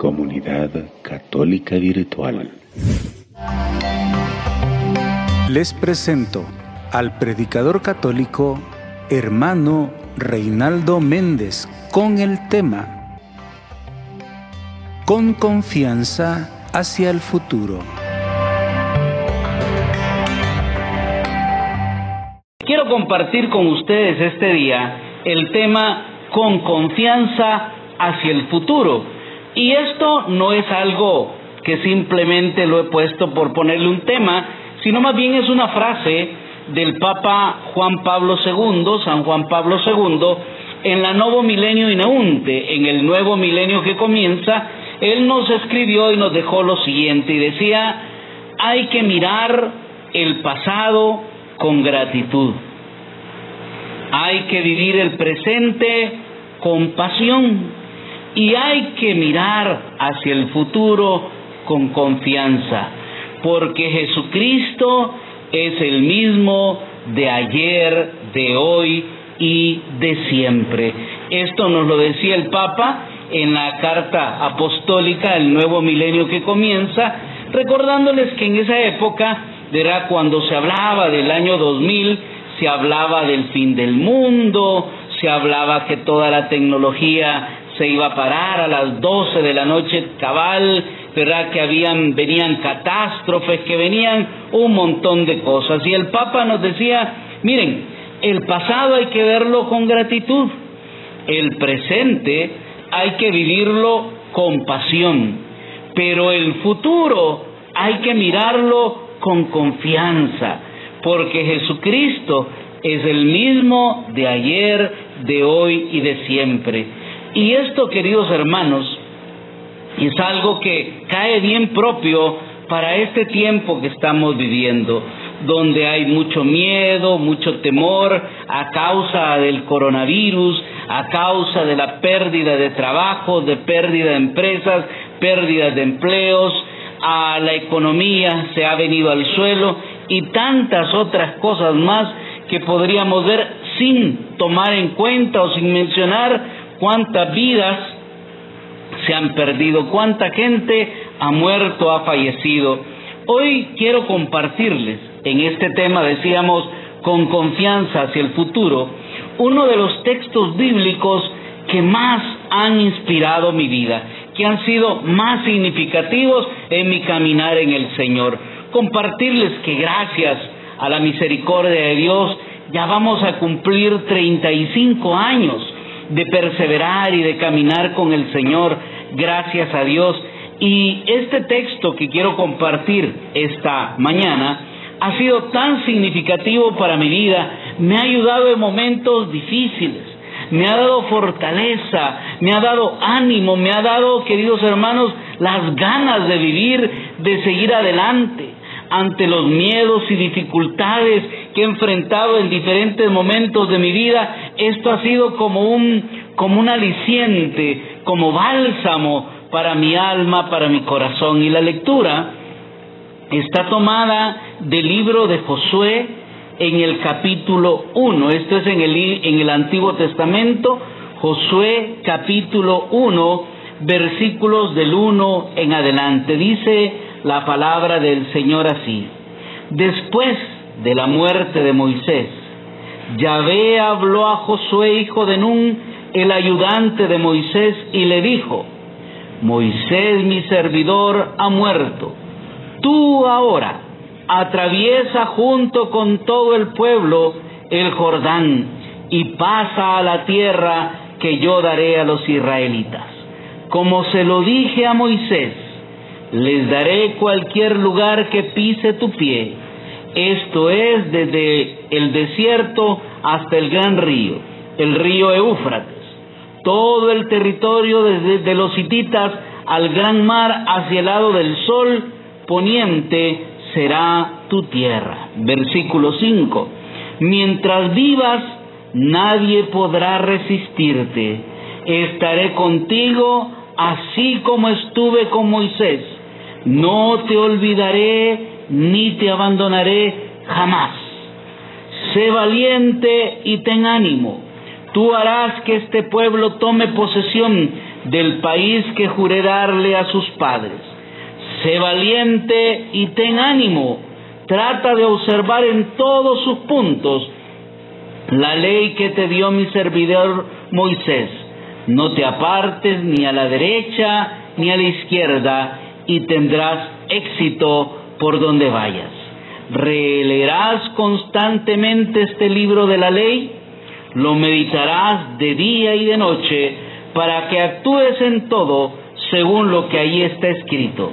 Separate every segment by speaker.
Speaker 1: Comunidad Católica Virtual.
Speaker 2: Les presento al predicador católico hermano Reinaldo Méndez con el tema Con confianza hacia el futuro.
Speaker 3: Quiero compartir con ustedes este día el tema Con confianza hacia el futuro. Y esto no es algo que simplemente lo he puesto por ponerle un tema, sino más bien es una frase del Papa Juan Pablo II, San Juan Pablo II, en la Nuevo Milenio Inaunte, en el nuevo milenio que comienza, él nos escribió y nos dejó lo siguiente, y decía, hay que mirar el pasado con gratitud, hay que vivir el presente con pasión, y hay que mirar hacia el futuro con confianza, porque Jesucristo es el mismo de ayer, de hoy y de siempre. Esto nos lo decía el Papa en la carta apostólica El nuevo milenio que comienza, recordándoles que en esa época, era cuando se hablaba del año 2000, se hablaba del fin del mundo, se hablaba que toda la tecnología se iba a parar a las 12 de la noche cabal, ¿verdad? Que habían, venían catástrofes, que venían un montón de cosas. Y el Papa nos decía, miren, el pasado hay que verlo con gratitud, el presente hay que vivirlo con pasión, pero el futuro hay que mirarlo con confianza, porque Jesucristo es el mismo de ayer, de hoy y de siempre. Y esto, queridos hermanos, es algo que cae bien propio para este tiempo que estamos viviendo, donde hay mucho miedo, mucho temor a causa del coronavirus, a causa de la pérdida de trabajo, de pérdida de empresas, pérdida de empleos, a la economía se ha venido al suelo y tantas otras cosas más que podríamos ver sin tomar en cuenta o sin mencionar cuántas vidas se han perdido, cuánta gente ha muerto, ha fallecido. Hoy quiero compartirles en este tema, decíamos, con confianza hacia el futuro, uno de los textos bíblicos que más han inspirado mi vida, que han sido más significativos en mi caminar en el Señor. Compartirles que gracias a la misericordia de Dios ya vamos a cumplir 35 años de perseverar y de caminar con el Señor, gracias a Dios. Y este texto que quiero compartir esta mañana ha sido tan significativo para mi vida, me ha ayudado en momentos difíciles, me ha dado fortaleza, me ha dado ánimo, me ha dado, queridos hermanos, las ganas de vivir, de seguir adelante ante los miedos y dificultades que he enfrentado en diferentes momentos de mi vida, esto ha sido como un, como un aliciente, como bálsamo para mi alma, para mi corazón. Y la lectura está tomada del libro de Josué en el capítulo 1. Esto es en el, en el Antiguo Testamento, Josué capítulo 1, versículos del 1 en adelante. Dice la palabra del Señor así. Después de la muerte de Moisés, Yahvé habló a Josué, hijo de Nun, el ayudante de Moisés, y le dijo, Moisés mi servidor ha muerto. Tú ahora atraviesa junto con todo el pueblo el Jordán y pasa a la tierra que yo daré a los israelitas. Como se lo dije a Moisés, les daré cualquier lugar que pise tu pie. Esto es desde el desierto hasta el gran río, el río Éufrates. Todo el territorio desde los hititas al gran mar hacia el lado del sol poniente será tu tierra. Versículo 5. Mientras vivas, nadie podrá resistirte. Estaré contigo así como estuve con Moisés no te olvidaré ni te abandonaré jamás. Sé valiente y ten ánimo. Tú harás que este pueblo tome posesión del país que juré darle a sus padres. Sé valiente y ten ánimo. Trata de observar en todos sus puntos la ley que te dio mi servidor Moisés. No te apartes ni a la derecha ni a la izquierda y tendrás éxito por donde vayas. Releerás constantemente este libro de la ley, lo meditarás de día y de noche para que actúes en todo según lo que ahí está escrito.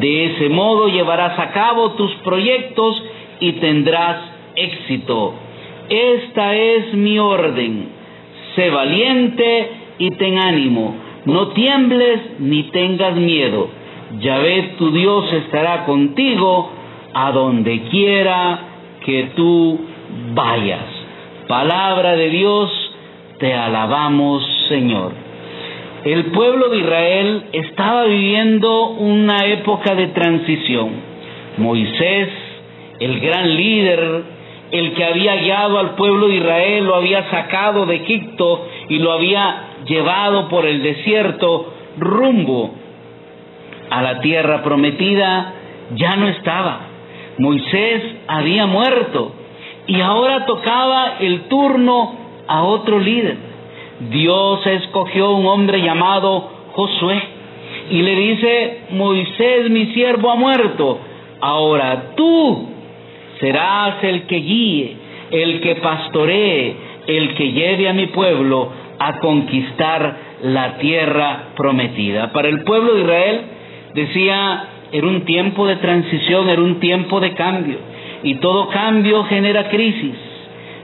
Speaker 3: De ese modo llevarás a cabo tus proyectos y tendrás éxito. Esta es mi orden. Sé valiente y ten ánimo. No tiembles ni tengas miedo. Yahvé tu Dios estará contigo a donde quiera que tú vayas. Palabra de Dios, te alabamos Señor. El pueblo de Israel estaba viviendo una época de transición. Moisés, el gran líder, el que había guiado al pueblo de Israel, lo había sacado de Egipto y lo había llevado por el desierto rumbo a la tierra prometida, ya no estaba. Moisés había muerto y ahora tocaba el turno a otro líder. Dios escogió un hombre llamado Josué y le dice, Moisés mi siervo ha muerto, ahora tú serás el que guíe, el que pastoree, el que lleve a mi pueblo a conquistar la tierra prometida. Para el pueblo de Israel decía, era un tiempo de transición, era un tiempo de cambio, y todo cambio genera crisis.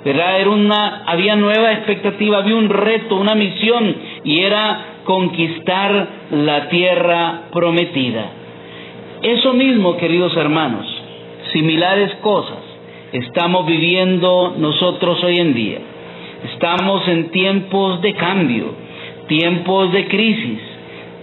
Speaker 3: ¿verdad? Era una, había nueva expectativa, había un reto, una misión, y era conquistar la tierra prometida. Eso mismo, queridos hermanos, similares cosas estamos viviendo nosotros hoy en día. Estamos en tiempos de cambio, tiempos de crisis,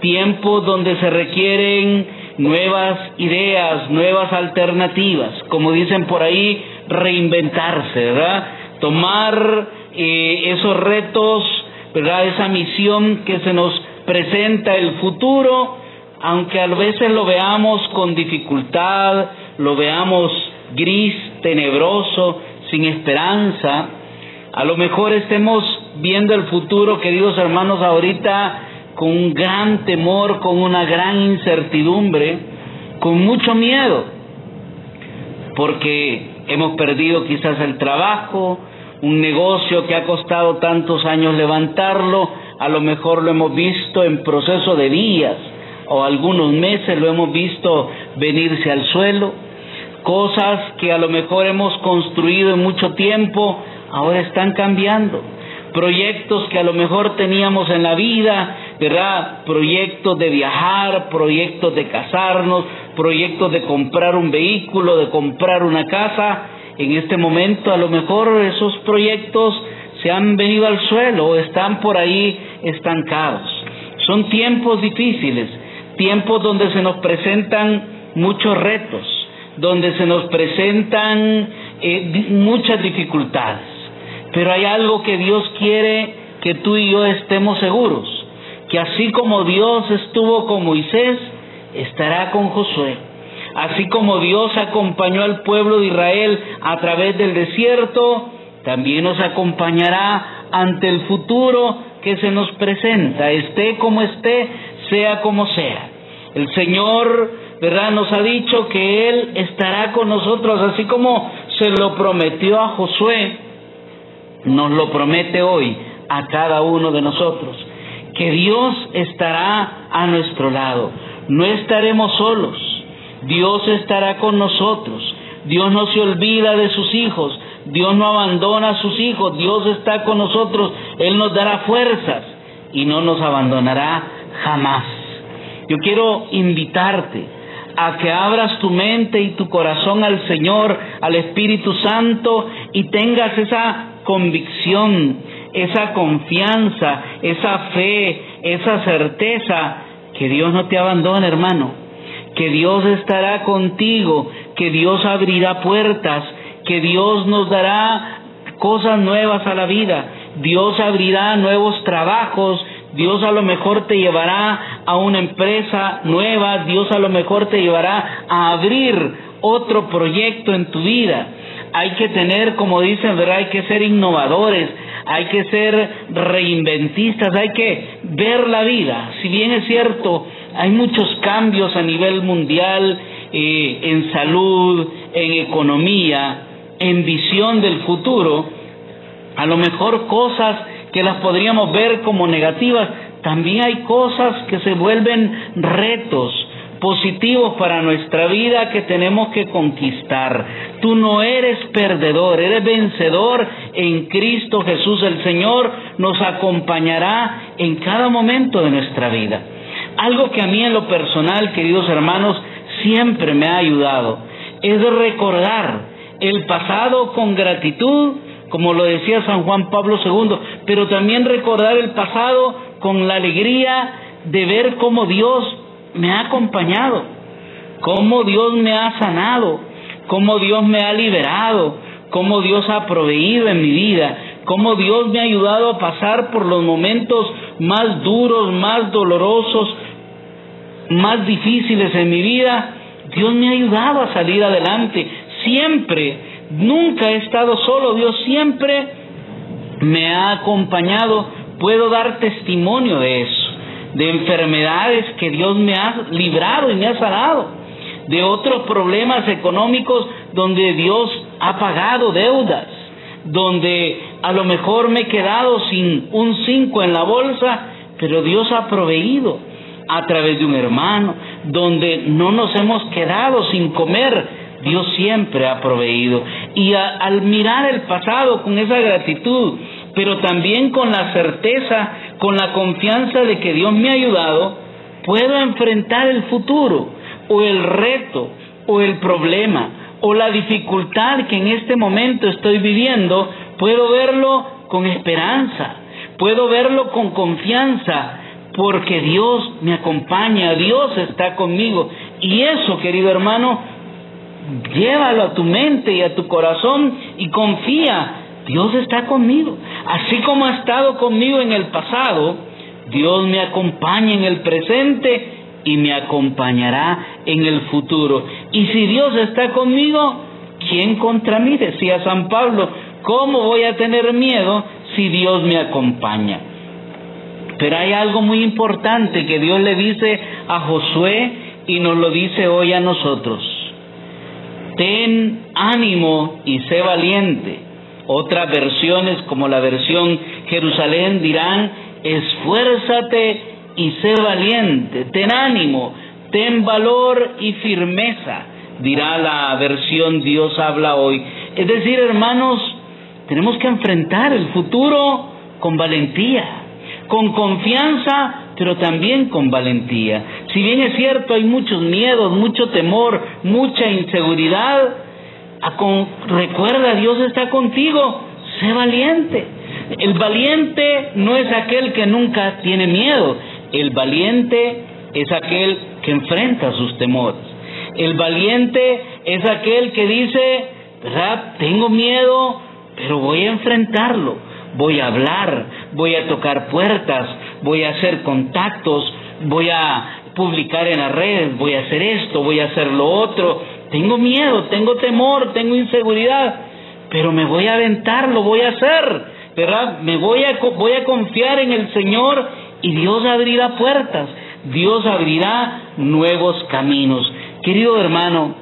Speaker 3: tiempos donde se requieren nuevas ideas, nuevas alternativas, como dicen por ahí, reinventarse, ¿verdad? tomar eh, esos retos, ¿verdad? Esa misión que se nos presenta el futuro, aunque a veces lo veamos con dificultad, lo veamos gris, tenebroso, sin esperanza, a lo mejor estemos viendo el futuro, queridos hermanos, ahorita con un gran temor, con una gran incertidumbre, con mucho miedo, porque hemos perdido quizás el trabajo, un negocio que ha costado tantos años levantarlo, a lo mejor lo hemos visto en proceso de días o algunos meses lo hemos visto venirse al suelo, cosas que a lo mejor hemos construido en mucho tiempo, ahora están cambiando, proyectos que a lo mejor teníamos en la vida, ¿verdad? Proyectos de viajar, proyectos de casarnos, proyectos de comprar un vehículo, de comprar una casa, en este momento a lo mejor esos proyectos se han venido al suelo o están por ahí estancados. Son tiempos difíciles, tiempos donde se nos presentan muchos retos, donde se nos presentan eh, muchas dificultades. Pero hay algo que Dios quiere que tú y yo estemos seguros, que así como Dios estuvo con Moisés, estará con Josué Así como Dios acompañó al pueblo de Israel a través del desierto, también nos acompañará ante el futuro que se nos presenta, esté como esté, sea como sea. El Señor. Nos ha dicho que Él estará con nosotros, así como se lo prometió a Josué, nos lo promete hoy a cada uno de nosotros, que Dios estará a nuestro lado, no estaremos solos, Dios estará con nosotros. Dios no se olvida de sus hijos. Dios no abandona a sus hijos. Dios está con nosotros. Él nos dará fuerzas y no nos abandonará jamás. Yo quiero invitarte a que abras tu mente y tu corazón al Señor, al Espíritu Santo y tengas esa convicción, esa confianza, esa fe, esa certeza que Dios no te abandona, hermano que Dios estará contigo, que Dios abrirá puertas, que Dios nos dará cosas nuevas a la vida, Dios abrirá nuevos trabajos, Dios a lo mejor te llevará a una empresa nueva, Dios a lo mejor te llevará a abrir otro proyecto en tu vida. Hay que tener, como dicen, ¿verdad? Hay que ser innovadores, hay que ser reinventistas, hay que ver la vida. Si bien es cierto, hay muchos cambios a nivel mundial, eh, en salud, en economía, en visión del futuro, a lo mejor cosas que las podríamos ver como negativas, también hay cosas que se vuelven retos positivos para nuestra vida que tenemos que conquistar. Tú no eres perdedor, eres vencedor en Cristo Jesús. El Señor nos acompañará en cada momento de nuestra vida. Algo que a mí en lo personal, queridos hermanos, siempre me ha ayudado es recordar el pasado con gratitud como lo decía San Juan Pablo II, pero también recordar el pasado con la alegría de ver cómo Dios me ha acompañado, cómo Dios me ha sanado, cómo Dios me ha liberado, cómo Dios ha proveído en mi vida, cómo Dios me ha ayudado a pasar por los momentos más duros, más dolorosos, más difíciles en mi vida. Dios me ha ayudado a salir adelante. Siempre Nunca he estado solo, Dios siempre me ha acompañado. Puedo dar testimonio de eso, de enfermedades que Dios me ha librado y me ha sanado, de otros problemas económicos donde Dios ha pagado deudas, donde a lo mejor me he quedado sin un cinco en la bolsa, pero Dios ha proveído a través de un hermano, donde no nos hemos quedado sin comer, Dios siempre ha proveído. Y al mirar el pasado con esa gratitud, pero también con la certeza, con la confianza de que Dios me ha ayudado, puedo enfrentar el futuro o el reto o el problema o la dificultad que en este momento estoy viviendo, puedo verlo con esperanza, puedo verlo con confianza, porque Dios me acompaña, Dios está conmigo. Y eso, querido hermano, llévalo a tu mente y a tu corazón y confía, Dios está conmigo. Así como ha estado conmigo en el pasado, Dios me acompaña en el presente y me acompañará en el futuro. Y si Dios está conmigo, ¿quién contra mí? Decía San Pablo, ¿cómo voy a tener miedo si Dios me acompaña? Pero hay algo muy importante que Dios le dice a Josué y nos lo dice hoy a nosotros ten ánimo y sé valiente. Otras versiones, como la versión Jerusalén, dirán, esfuérzate y sé valiente, ten ánimo, ten valor y firmeza, dirá la versión Dios habla hoy. Es decir, hermanos, tenemos que enfrentar el futuro con valentía, con confianza, pero también con valentía. Si bien es cierto, hay muchos miedos, mucho temor, mucha inseguridad, recuerda, Dios está contigo, sé valiente. El valiente no es aquel que nunca tiene miedo, el valiente es aquel que enfrenta sus temores. El valiente es aquel que dice, ¿verdad? Tengo miedo, pero voy a enfrentarlo, voy a hablar, voy a tocar puertas, voy a hacer contactos, voy a publicar en las redes, voy a hacer esto, voy a hacer lo otro. Tengo miedo, tengo temor, tengo inseguridad, pero me voy a aventar, lo voy a hacer, ¿verdad? Me voy a, voy a confiar en el Señor y Dios abrirá puertas, Dios abrirá nuevos caminos. Querido hermano,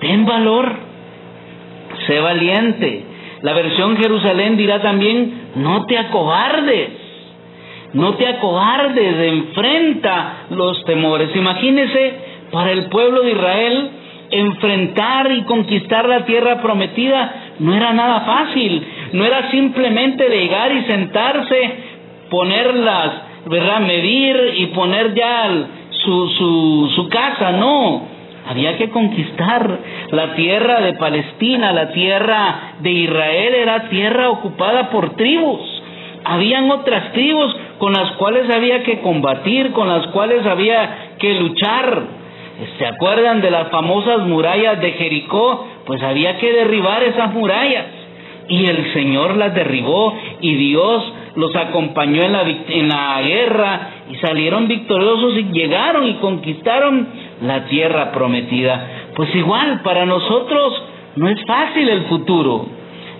Speaker 3: ten valor, sé valiente. La versión Jerusalén dirá también, no te acobardes no te acobardes, enfrenta los temores. Imagínese para el pueblo de Israel enfrentar y conquistar la tierra prometida no era nada fácil, no era simplemente llegar y sentarse, ponerlas, ¿verdad? Medir y poner ya su, su, su casa, no. Había que conquistar la tierra de Palestina, la tierra de Israel era tierra ocupada por tribus. Habían otras tribus con las cuales había que combatir, con las cuales había que luchar. ¿Se acuerdan de las famosas murallas de Jericó? Pues había que derribar esas murallas. Y el Señor las derribó y Dios los acompañó en la, en la guerra y salieron victoriosos y llegaron y conquistaron la tierra prometida. Pues igual, para nosotros no es fácil el futuro.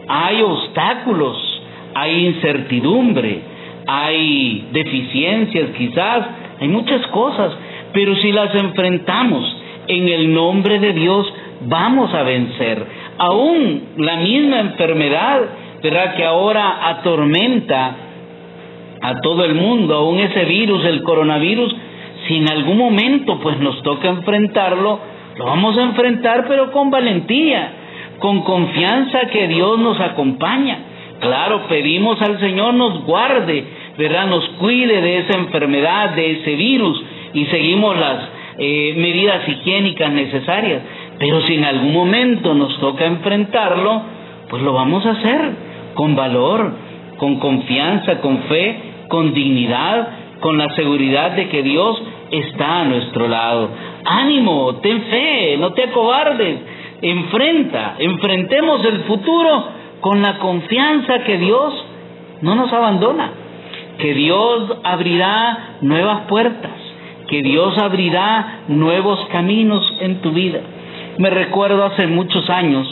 Speaker 3: Hay obstáculos, hay incertidumbre, hay deficiencias quizás, hay muchas cosas, pero si las enfrentamos en el nombre de Dios, vamos a vencer. Aún la misma enfermedad, ¿verdad? Que ahora atormenta a todo el mundo, aún ese virus, el coronavirus, si en algún momento pues nos toca enfrentarlo, lo vamos a enfrentar pero con valentía, con confianza que Dios nos acompaña. Claro, pedimos al Señor nos guarde, ¿verdad? Nos cuide de esa enfermedad, de ese virus y seguimos las eh, medidas higiénicas necesarias. Pero si en algún momento nos toca enfrentarlo, pues lo vamos a hacer con valor, con confianza, con fe, con dignidad, con la seguridad de que Dios está a nuestro lado. Ánimo, ten fe, no te acobardes, enfrenta, enfrentemos el futuro con la confianza que Dios no nos abandona, que Dios abrirá nuevas puertas, que Dios abrirá nuevos caminos en tu vida. Me recuerdo hace muchos años,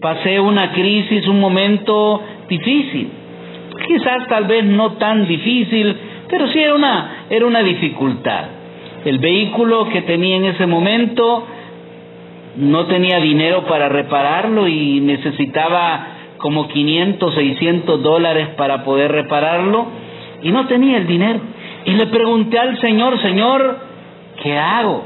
Speaker 3: pasé una crisis, un momento difícil, quizás tal vez no tan difícil, pero sí era una, era una dificultad. El vehículo que tenía en ese momento no tenía dinero para repararlo y necesitaba como 500, 600 dólares para poder repararlo y no tenía el dinero. Y le pregunté al Señor, Señor, ¿qué hago?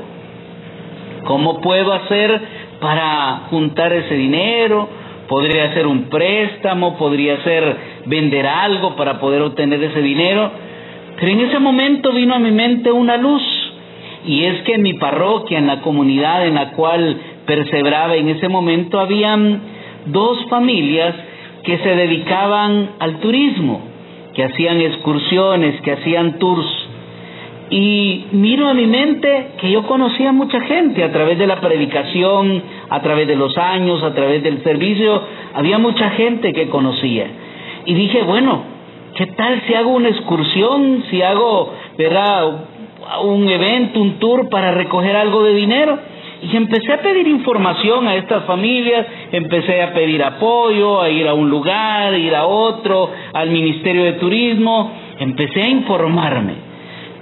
Speaker 3: ¿Cómo puedo hacer para juntar ese dinero? Podría ser un préstamo, podría ser vender algo para poder obtener ese dinero. Pero en ese momento vino a mi mente una luz. Y es que en mi parroquia, en la comunidad en la cual perseveraba en ese momento, habían dos familias que se dedicaban al turismo, que hacían excursiones, que hacían tours. Y miro a mi mente que yo conocía mucha gente a través de la predicación, a través de los años, a través del servicio, había mucha gente que conocía. Y dije, bueno, ¿qué tal si hago una excursión, si hago, ¿verdad? un evento, un tour para recoger algo de dinero? Y empecé a pedir información a estas familias, empecé a pedir apoyo, a ir a un lugar, a ir a otro, al Ministerio de Turismo, empecé a informarme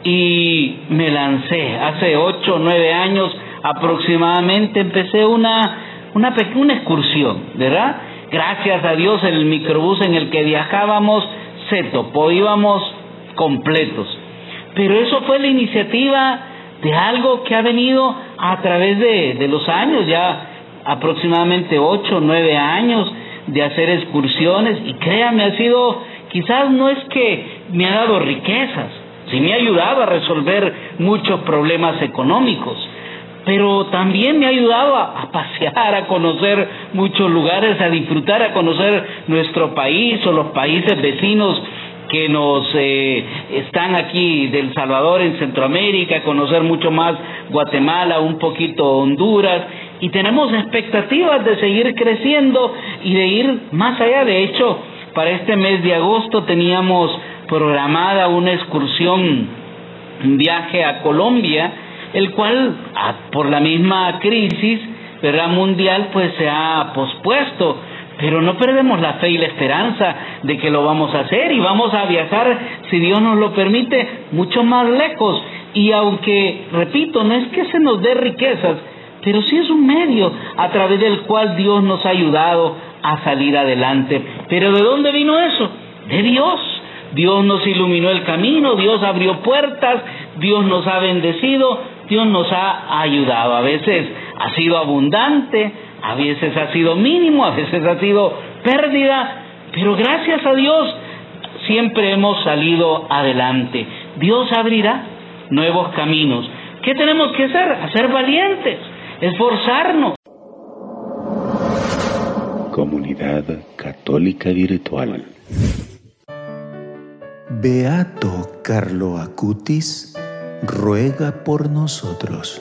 Speaker 3: y me lancé. Hace ocho o nueve años aproximadamente empecé una, una, una excursión, ¿verdad? Gracias a Dios el microbús en el que viajábamos se topó, íbamos completos. Pero eso fue la iniciativa de algo que ha venido a través de, de los años, ya aproximadamente ocho, nueve años de hacer excursiones y créame, ha sido, quizás no es que me ha dado riquezas, sí me ha ayudado a resolver muchos problemas económicos, pero también me ha ayudado a, pasear, a conocer muchos lugares, a disfrutar, a conocer nuestro país o los países vecinos que nos eh, están aquí del Salvador en Centroamérica, conocer mucho más Guatemala, un poquito Honduras, y tenemos expectativas de seguir creciendo y de ir más allá. De hecho, para este mes de agosto teníamos programada una excursión, un viaje a Colombia, el cual por la misma crisis ¿verdad? mundial pues se ha pospuesto pero no perdemos la fe y la esperanza de que lo vamos a hacer y vamos a viajar, si Dios nos lo permite, mucho más lejos. Y aunque, repito, no es que se nos dé riquezas, pero sí es un medio a través del cual Dios nos ha ayudado a salir adelante. Pero ¿de dónde vino eso? De Dios. Dios nos iluminó el camino, Dios abrió puertas, Dios nos ha bendecido, Dios nos ha ayudado. A veces ha sido abundante, a veces ha sido mínimo, a veces ha sido pérdida, pero gracias a Dios siempre hemos salido adelante. Dios abrirá nuevos caminos. ¿Qué tenemos que hacer? Hacer valientes, esforzarnos.
Speaker 1: Comunidad Católica Virtual.
Speaker 2: Beato Carlo Acutis ruega por nosotros.